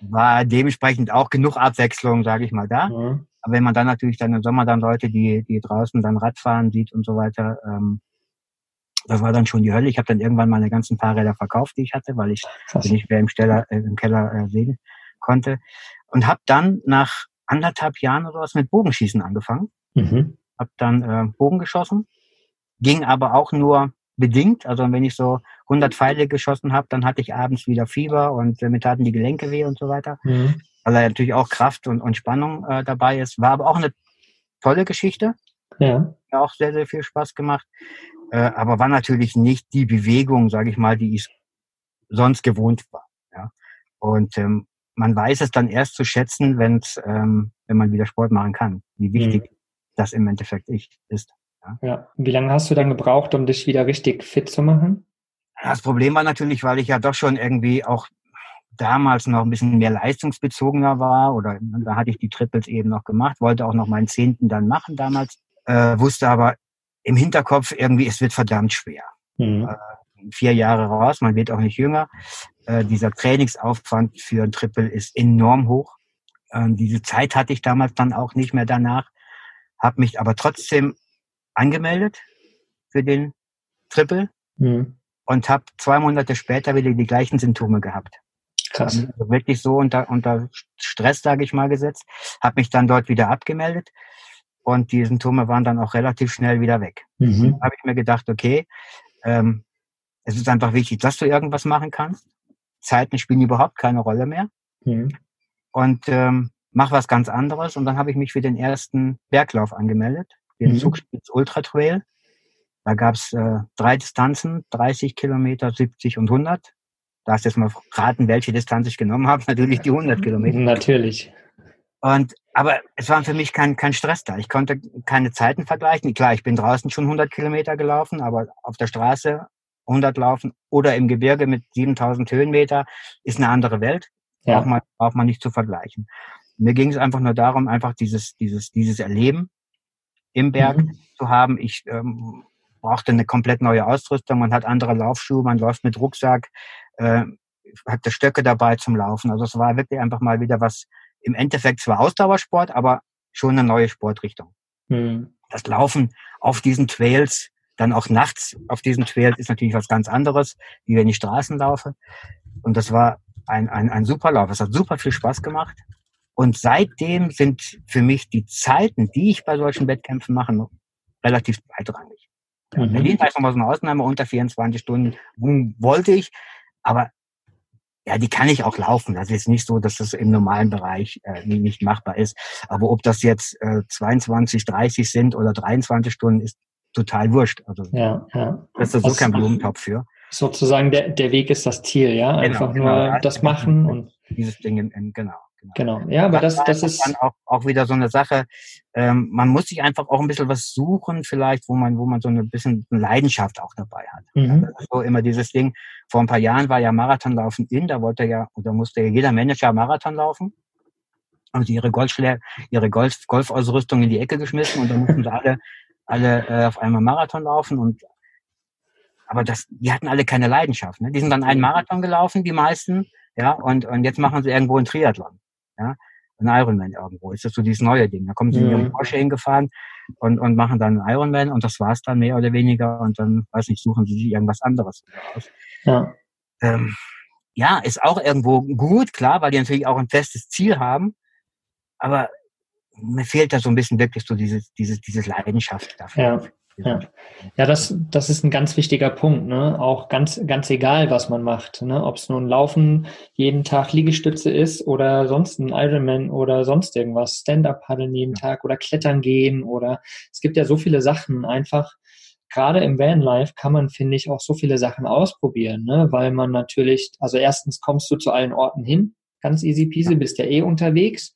War dementsprechend auch genug Abwechslung, sage ich mal, da. Mhm. Aber wenn man dann natürlich dann im Sommer dann Leute, die, die draußen dann Radfahren sieht und so weiter, ähm, das war dann schon die Hölle. Ich habe dann irgendwann meine ganzen Fahrräder verkauft, die ich hatte, weil ich Krass. nicht mehr im, Steller, äh, im Keller äh, sehen konnte. Und habe dann nach anderthalb Jahren oder was mit Bogenschießen angefangen. Mhm. Habe dann äh, Bogen geschossen, ging aber auch nur bedingt. Also wenn ich so 100 Pfeile geschossen habe, dann hatte ich abends wieder Fieber und äh, mir taten die Gelenke weh und so weiter Mhm. Weil da natürlich auch Kraft und, und Spannung äh, dabei ist. War aber auch eine tolle Geschichte, Ja. hat auch sehr, sehr viel Spaß gemacht, äh, aber war natürlich nicht die Bewegung, sage ich mal, die ich sonst gewohnt war. Ja? Und ähm, man weiß es dann erst zu schätzen, wenn's, ähm, wenn man wieder Sport machen kann, wie wichtig das im Endeffekt ich, ist. Ja. ja. Wie lange hast du dann gebraucht, um dich wieder richtig fit zu machen? Das Problem war natürlich, weil ich ja doch schon irgendwie auch damals noch ein bisschen mehr leistungsbezogener war oder da hatte ich die Triples eben noch gemacht, wollte auch noch meinen Zehnten dann machen damals, äh, wusste aber im Hinterkopf irgendwie, es wird verdammt schwer. Mhm. Äh, vier Jahre raus, man wird auch nicht jünger. Äh, dieser Trainingsaufwand für ein Triple ist enorm hoch. Äh, diese Zeit hatte ich damals dann auch nicht mehr danach, habe mich aber trotzdem angemeldet für den Triple mhm. und habe zwei Monate später wieder die gleichen Symptome gehabt. Krass. Also wirklich so unter, unter Stress, sage ich mal, gesetzt. Habe mich dann dort wieder abgemeldet und die Symptome waren dann auch relativ schnell wieder weg. Mhm. habe ich mir gedacht, okay, ähm, es ist einfach wichtig, dass du irgendwas machen kannst. Zeiten spielen überhaupt keine Rolle mehr. Mhm. Und ähm, mach was ganz anderes. Und dann habe ich mich für den ersten Berglauf angemeldet, den mhm. Zugspitz Ultra Trail. Da gab's äh, drei Distanzen, 30 Kilometer, 70 und 100 darfst jetzt mal raten, welche Distanz ich genommen habe. Natürlich die 100 Kilometer. Natürlich. Und, aber es war für mich kein, kein Stress da. Ich konnte keine Zeiten vergleichen. Klar, ich bin draußen schon 100 Kilometer gelaufen, aber auf der Straße 100 laufen oder im Gebirge mit 7000 Höhenmeter ist eine andere Welt. Ja. Braucht man, braucht man nicht zu vergleichen. Mir ging es einfach nur darum, einfach dieses, dieses, dieses Erleben im Berg mhm. zu haben. Ich ähm, brauchte eine komplett neue Ausrüstung. Man hat andere Laufschuhe, man läuft mit Rucksack, äh, hatte Stöcke dabei zum Laufen. Also es war wirklich einfach mal wieder was, im Endeffekt zwar Ausdauersport, aber schon eine neue Sportrichtung. Mhm. Das Laufen auf diesen Trails, dann auch nachts auf diesen Trails ist natürlich was ganz anderes, wie wenn ich Straßen laufe. Und das war ein, ein, ein super Lauf. Es hat super viel Spaß gemacht. Und seitdem sind für mich die Zeiten, die ich bei solchen Wettkämpfen mache, relativ zweitrangig. Ja, mhm. Berlin war mal so eine Ausnahme, unter 24 Stunden wollte ich, aber ja, die kann ich auch laufen. Das ist nicht so, dass das im normalen Bereich äh, nicht machbar ist. Aber ob das jetzt äh, 22, 30 sind oder 23 Stunden, ist total wurscht. Also ja, ja. das ist so kein Blumentopf für. Sozusagen der, der Weg ist das Ziel, ja. Genau, Einfach genau, nur ja, das machen und dieses Ding, in, in, genau. Genau. genau. Ja, aber das, das, ist dann auch, auch wieder so eine Sache. Ähm, man muss sich einfach auch ein bisschen was suchen, vielleicht, wo man, wo man so ein bisschen Leidenschaft auch dabei hat. Mhm. so immer dieses Ding. Vor ein paar Jahren war ja Marathonlaufen in, da wollte ja oder musste ja jeder Manager Marathon laufen. Haben sie ihre Golfschläge, ihre Golf, Golfausrüstung in die Ecke geschmissen und dann mussten sie alle, alle äh, auf einmal Marathon laufen und aber das, die hatten alle keine Leidenschaft. Ne? Die sind dann einen mhm. Marathon gelaufen, die meisten, ja, und, und jetzt machen sie irgendwo einen Triathlon ja, ein Ironman irgendwo. Ist das so dieses neue Ding. Da kommen sie mhm. mit ihrem Porsche hingefahren und, und machen dann einen Ironman und das war's dann mehr oder weniger und dann, weiß nicht, suchen sie sich irgendwas anderes aus. Ja. Ähm, ja, ist auch irgendwo gut, klar, weil die natürlich auch ein festes Ziel haben, aber mir fehlt da so ein bisschen wirklich so dieses, dieses, dieses Leidenschaft dafür. Ja. Ja, ja das, das ist ein ganz wichtiger Punkt. Ne? Auch ganz, ganz egal, was man macht. Ne? Ob es nun Laufen, jeden Tag Liegestütze ist oder sonst ein Ironman oder sonst irgendwas, Stand-Up-Paddeln jeden Tag oder Klettern gehen oder es gibt ja so viele Sachen einfach. Gerade im Vanlife kann man, finde ich, auch so viele Sachen ausprobieren, ne? weil man natürlich, also erstens kommst du zu allen Orten hin, ganz easy peasy, bist ja eh unterwegs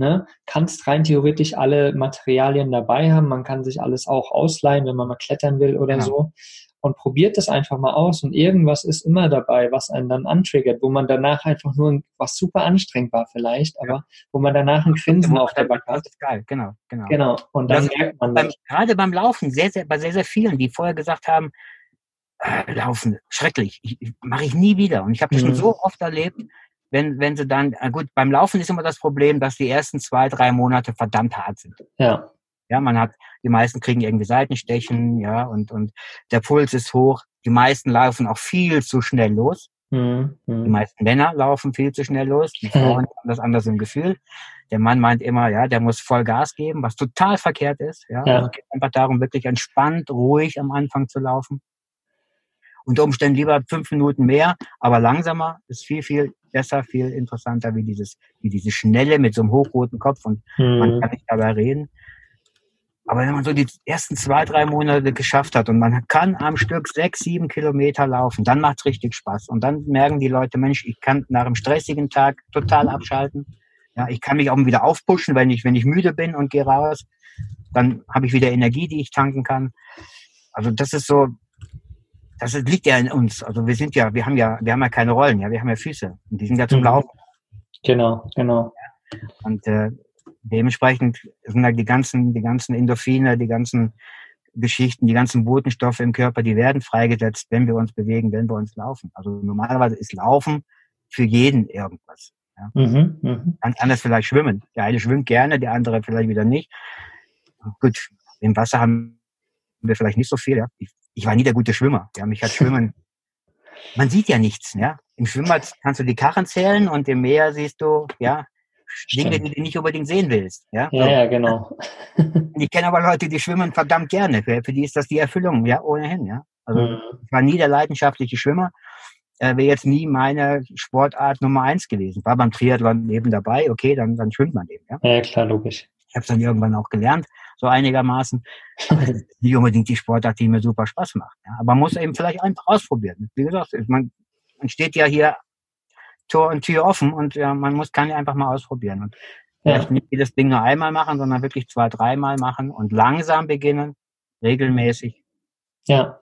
Ne? Kannst rein theoretisch alle Materialien dabei haben. Man kann sich alles auch ausleihen, wenn man mal klettern will oder genau. so. Und probiert das einfach mal aus und irgendwas ist immer dabei, was einen dann antriggert, wo man danach einfach nur, was super anstrengend war vielleicht, aber ja. wo man danach ein Grinsen auf der Backe hat. Das ist geil, genau, genau. Genau. Und dann das merkt man beim, Gerade beim Laufen, sehr, sehr, bei sehr, sehr vielen, die vorher gesagt haben, äh, Laufen, schrecklich, ich, ich, mache ich nie wieder. Und ich habe das mhm. schon so oft erlebt, wenn, wenn sie dann, gut, beim Laufen ist immer das Problem, dass die ersten zwei, drei Monate verdammt hart sind. Ja. Ja, man hat, die meisten kriegen irgendwie Seitenstechen, ja, und, und der Puls ist hoch. Die meisten laufen auch viel zu schnell los. Mhm. Die meisten Männer laufen viel zu schnell los. Die Frauen haben das anders im Gefühl. Der Mann meint immer, ja, der muss voll Gas geben, was total verkehrt ist. Ja, ja. es geht einfach darum, wirklich entspannt, ruhig am Anfang zu laufen. Unter Umständen lieber fünf Minuten mehr, aber langsamer ist viel, viel besser, viel interessanter wie dieses, wie diese Schnelle mit so einem hochroten Kopf und mhm. man kann nicht dabei reden. Aber wenn man so die ersten zwei, drei Monate geschafft hat und man kann am Stück sechs, sieben Kilometer laufen, dann macht's richtig Spaß. Und dann merken die Leute, Mensch, ich kann nach einem stressigen Tag total abschalten. Ja, ich kann mich auch wieder aufpushen, wenn ich, wenn ich müde bin und gehe raus. dann habe ich wieder Energie, die ich tanken kann. Also das ist so, das liegt ja in uns. Also wir sind ja, wir haben ja, wir haben ja keine Rollen, ja, wir haben ja Füße und die sind ja zum Mhm. Laufen. Genau, genau. Und äh, dementsprechend sind halt die ganzen, die ganzen Endorphine, die ganzen Geschichten, die ganzen Botenstoffe im Körper, die werden freigesetzt, wenn wir uns bewegen, wenn wir uns laufen. Also normalerweise ist Laufen für jeden irgendwas. Mhm, mhm. Ganz anders vielleicht schwimmen. Der eine schwimmt gerne, der andere vielleicht wieder nicht. Gut, im Wasser haben wir vielleicht nicht so viel. Ja. Ich, ich war nie der gute Schwimmer. Ja, mich hat Schwimmen. Man sieht ja nichts. Ja. Im Schwimmbad kannst du die Karren zählen und im Meer siehst du ja Dinge, Stimmt. die du nicht unbedingt sehen willst. Ja. Ja, ja, genau. Ich kenne aber Leute, die schwimmen verdammt gerne. Für, für die ist das die Erfüllung, ja, ohnehin. Ja. Also Mhm. ich war nie der leidenschaftliche Schwimmer. Äh, Wäre jetzt nie meine Sportart Nummer eins gewesen. War beim Triathlon eben dabei, okay, dann, dann schwimmt man eben. Ja. Ja, klar, logisch. Ich habe es dann irgendwann auch gelernt, so einigermaßen. Nicht unbedingt die Sportart, die mir super Spaß macht. Ja. Aber man muss eben vielleicht einfach ausprobieren. Wie gesagt, man, man steht ja hier Tor und Tür offen und ja, man muss kann ja einfach mal ausprobieren. Und Ja, vielleicht nicht jedes Ding nur einmal machen, sondern wirklich zwei, dreimal machen und langsam beginnen, regelmäßig. ja.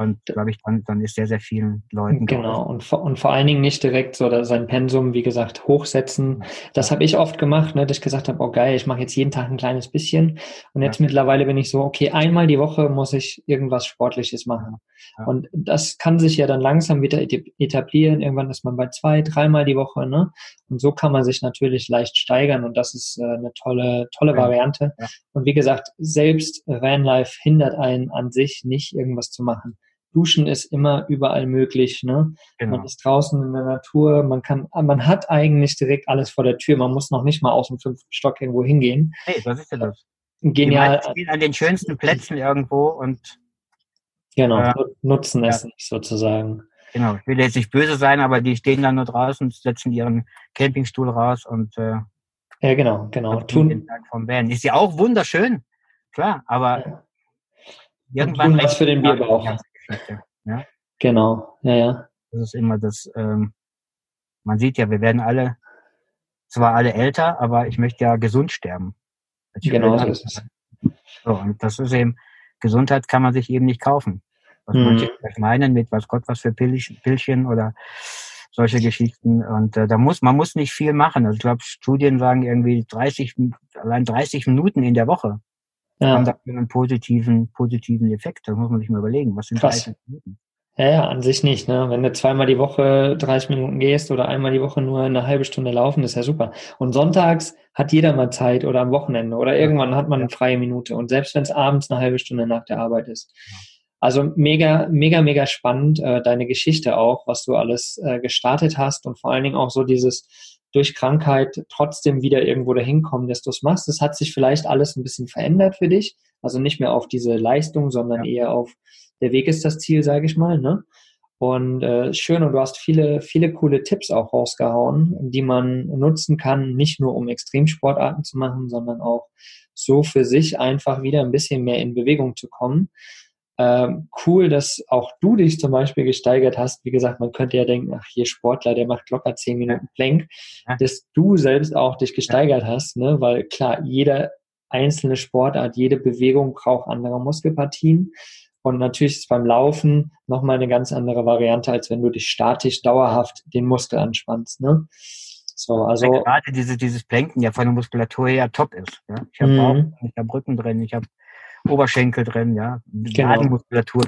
Und glaube ich, dann, dann ist sehr, sehr vielen Leuten Genau, und vor, und vor allen Dingen nicht direkt so sein Pensum, wie gesagt, hochsetzen. Das habe ich oft gemacht, ne, dass ich gesagt habe, oh geil, ich mache jetzt jeden Tag ein kleines bisschen. Und jetzt mittlerweile bin ich so, okay, einmal die Woche muss ich irgendwas Sportliches machen. Ja. Und das kann sich ja dann langsam wieder et- etablieren. Irgendwann ist man bei zwei, dreimal die Woche, ne? Und so kann man sich natürlich leicht steigern und das ist äh, eine tolle, tolle Ja. Variante. Ja. Und wie gesagt, selbst Vanlife hindert einen an sich nicht, irgendwas zu machen. Duschen ist immer überall möglich, ne? Genau. Man ist draußen in der Natur, man kann, man hat eigentlich direkt alles vor der Tür, man muss noch nicht mal aus dem fünften Stock irgendwo hingehen. Hey, was ist denn das? Die Genial, stehen an den schönsten Plätzen irgendwo und genau, Ja. nu- nutzen es Ja. nicht sozusagen. genau, ich will jetzt nicht böse sein, aber die stehen dann nur draußen, setzen ihren Campingstuhl raus und äh, Ja, genau, genau. Tun, Tag vom Van. Ist ja auch wunderschön, klar, aber Ja. irgendwann tun was für den Bierbauch. die Geschichte. Ja, genau, ja, ja. das ist immer das. Ähm, man sieht ja, wir werden alle zwar alle älter, aber ich möchte ja gesund sterben. Ich Genau so dann- ist es. So, und das ist eben, Gesundheit kann man sich eben nicht kaufen. Was Mhm. manche vielleicht meinen mit was Gott was für Pillchen oder solche Geschichten. Und äh, da muss, man muss nicht viel machen. Also ich glaube, Studien sagen irgendwie 30, allein 30 Minuten in der Woche haben Ja, dafür einen positiven, positiven Effekt. Da muss man sich mal überlegen, was sind Krass. 30 Minuten? ja, ja, an sich nicht, ne? Wenn du zweimal die Woche 30 Minuten gehst oder einmal die Woche nur eine halbe Stunde laufen, ist ja super. Und sonntags hat jeder mal Zeit oder am Wochenende oder irgendwann hat man eine freie Minute. Und selbst wenn es abends eine halbe Stunde nach der Arbeit ist. Also mega, mega, mega spannend, äh, deine Geschichte auch, was du alles äh, gestartet hast und vor allen Dingen auch so dieses durch Krankheit trotzdem wieder irgendwo dahin kommen, dass du es machst. Das hat sich vielleicht alles ein bisschen verändert für dich. Also nicht mehr auf diese Leistung, sondern eher auf der Weg ist das Ziel, sage ich mal. Ne? Und äh, schön, und du hast viele, viele coole Tipps auch rausgehauen, die man nutzen kann, nicht nur um Extremsportarten zu machen, sondern auch so für sich einfach wieder ein bisschen mehr in Bewegung zu kommen. Ähm, cool, dass auch du dich zum Beispiel gesteigert hast. Wie gesagt, man könnte ja denken, ach, hier Sportler, der macht locker zehn Minuten Plank, Ja. dass du selbst auch dich gesteigert hast, ne? weil klar, jeder einzelne Sportart, jede Bewegung braucht andere Muskelpartien. Und natürlich ist beim Laufen nochmal eine ganz andere Variante, als wenn du dich statisch dauerhaft den Muskel anspannst. Ne? So, also Weil gerade diese, dieses Planken ja von der Muskulatur her top ist. Ja? Ich habe Mhm. Bauch, ich habe Rücken drin, ich habe Oberschenkel drin, ja, Genau.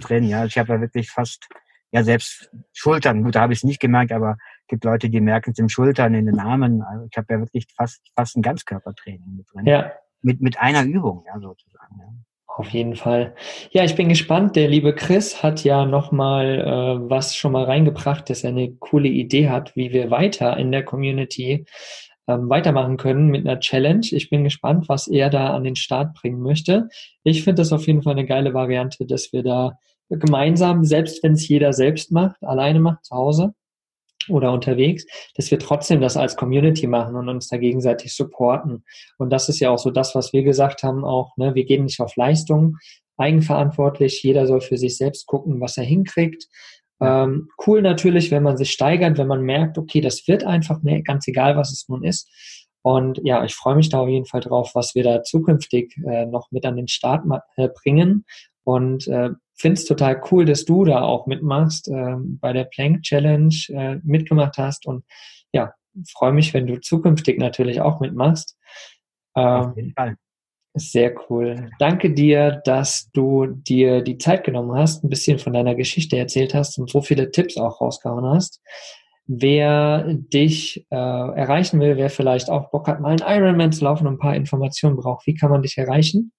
Drin, ja. Ich habe ja wirklich fast, ja, selbst Schultern, gut, da habe ich es nicht gemerkt, aber es gibt Leute, die merken es in Schultern, in den Armen. Also ich habe ja wirklich fast, fast ein Ganzkörpertraining mit drin. ja, Mit, mit einer Übung, ja, sozusagen. Ja. Auf jeden Fall. Ja, ich bin gespannt. Der liebe Chris hat ja nochmal äh, was schon mal reingebracht, dass er eine coole Idee hat, wie wir weiter in der Community ähm, weitermachen können mit einer Challenge. Ich bin gespannt, was er da an den Start bringen möchte. Ich finde das auf jeden Fall eine geile Variante, dass wir da gemeinsam, selbst wenn es jeder selbst macht, alleine macht, zu Hause oder unterwegs, dass wir trotzdem das als Community machen und uns da gegenseitig supporten. Und das ist ja auch so das, was wir gesagt haben, auch, ne, wir gehen nicht auf Leistung, eigenverantwortlich, jeder soll für sich selbst gucken, was er hinkriegt. Ähm, cool natürlich, wenn man sich steigert, wenn man merkt, okay, das wird einfach mehr, ganz egal, was es nun ist. Und ja, ich freue mich da auf jeden Fall drauf, was wir da zukünftig äh, noch mit an den Start äh, bringen. Und äh, finde es total cool, dass du da auch mitmachst, äh, bei der Plank Challenge äh, mitgemacht hast. Und ja, freue mich, wenn du zukünftig natürlich auch mitmachst. Ähm, auf jeden Fall. Sehr cool. Danke dir, dass du dir die Zeit genommen hast, ein bisschen von deiner Geschichte erzählt hast und so viele Tipps auch rausgehauen hast. Wer dich äh, erreichen will, wer vielleicht auch Bock hat, mal einen Ironman zu laufen und ein paar Informationen braucht, wie kann man dich erreichen?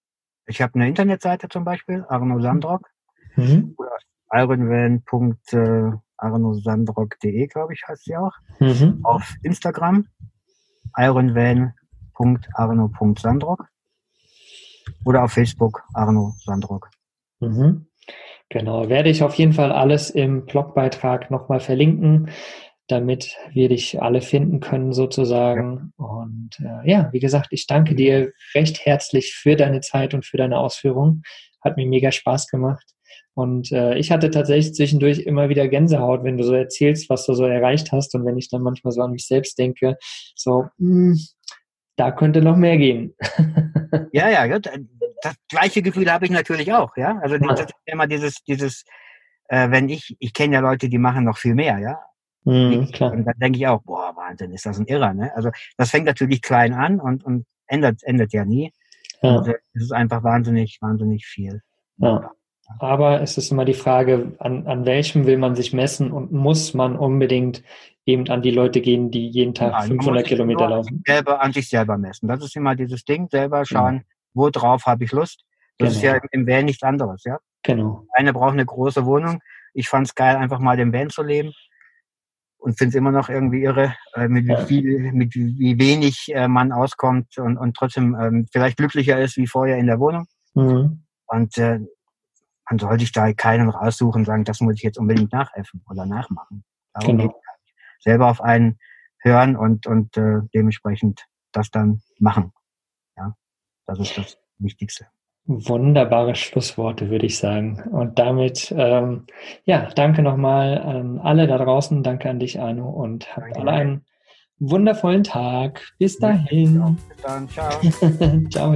Ich habe eine Internetseite zum Beispiel, Arno Sandrock. Mhm. Oder ironvan.arnosandrock.de, glaube ich, heißt sie auch. Mhm. Auf Instagram ironvan.arno.sandrock oder auf Facebook Arno Sandrock. Mhm. Genau, werde ich auf jeden Fall alles im Blogbeitrag nochmal verlinken, damit wir dich alle finden können sozusagen. Ja. Und äh, ja, wie gesagt, ich danke dir recht herzlich für deine Zeit und für deine Ausführungen. Hat mir mega Spaß gemacht. Und äh, ich hatte tatsächlich zwischendurch immer wieder Gänsehaut, wenn du so erzählst, was du so erreicht hast. Und wenn ich dann manchmal so an mich selbst denke, so, mh, hm, da könnte noch mehr gehen. ja, ja, das gleiche Gefühl habe ich natürlich auch, ja. Also das ist immer dieses, dieses, äh, wenn ich, ich kenne ja Leute, die machen noch viel mehr, ja. Mhm, klar. Und dann denke ich auch, boah, Wahnsinn, ist das ein Irrer, ne? Also das fängt natürlich klein an und, und ändert, ändert ja nie. Ja. Und, es ist einfach wahnsinnig, wahnsinnig viel. Ja. Aber es ist immer die Frage, an, an welchem will man sich messen und muss man unbedingt eben an die Leute gehen, die jeden Tag ja, 500 Kilometer laufen. Selber an sich selber messen. Das ist immer dieses Ding, selber schauen, ja. worauf habe ich Lust. Das genau. ist ja im Van nichts anderes, ja. Genau. Eine braucht eine große Wohnung. Ich fand es geil, einfach mal im Van zu leben und finde es immer noch irgendwie irre, äh, mit, ja. wie viel, mit wie wenig äh, man auskommt und, und trotzdem ähm, vielleicht glücklicher ist wie vorher in der Wohnung. Mhm. Und äh, man sollte sich da keinen raussuchen und sagen, das muss ich jetzt unbedingt nachäffen oder nachmachen. Darum genau. Selber auf einen hören und, und äh, dementsprechend das dann machen. Ja, das ist das Wichtigste. Wunderbare Schlussworte, würde ich sagen. Und damit, ähm, ja, danke nochmal an alle da draußen. Danke an dich, Arno. Und habt alle einen wundervollen Tag. Bis dahin. Bis dann. Ciao. Ciao.